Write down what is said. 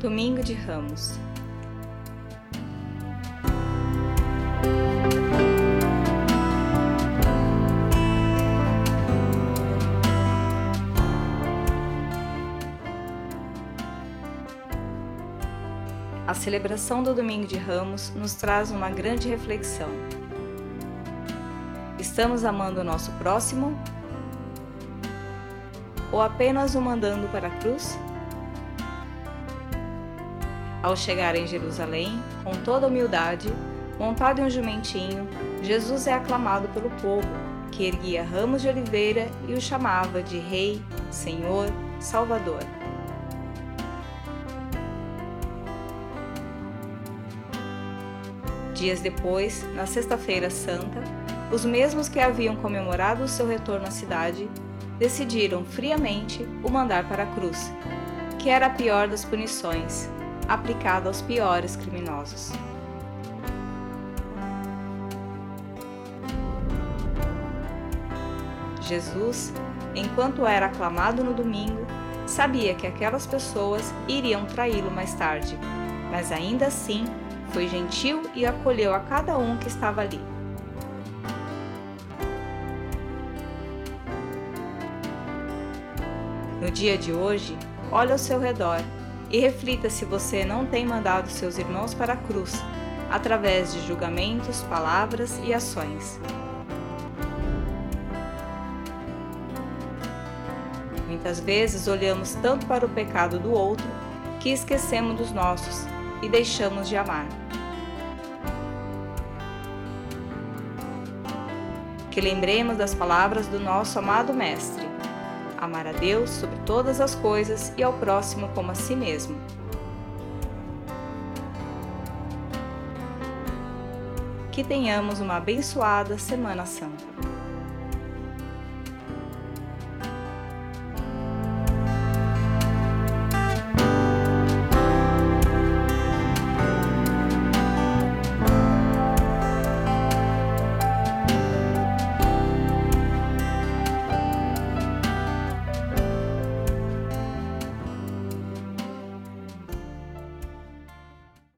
Domingo de Ramos. A celebração do Domingo de Ramos nos traz uma grande reflexão. Estamos amando o nosso próximo? Ou apenas o mandando para a cruz? Ao chegar em Jerusalém, com toda humildade, montado em um jumentinho, Jesus é aclamado pelo povo, que erguia ramos de oliveira e o chamava de Rei, Senhor, Salvador. Dias depois, na Sexta-feira Santa, os mesmos que haviam comemorado o seu retorno à cidade decidiram friamente o mandar para a cruz, que era a pior das punições, aplicada aos piores criminosos. Jesus, enquanto era aclamado no domingo, sabia que aquelas pessoas iriam traí-lo mais tarde, mas ainda assim foi gentil e acolheu a cada um que estava ali. No dia de hoje, olhe ao seu redor e reflita se você não tem mandado seus irmãos para a cruz, através de julgamentos, palavras e ações. Muitas vezes olhamos tanto para o pecado do outro que esquecemos dos nossos e deixamos de amar. Que lembremos das palavras do nosso amado Mestre: amar a Deus sobre todas as coisas e ao próximo como a si mesmo. Que tenhamos uma abençoada Semana Santa.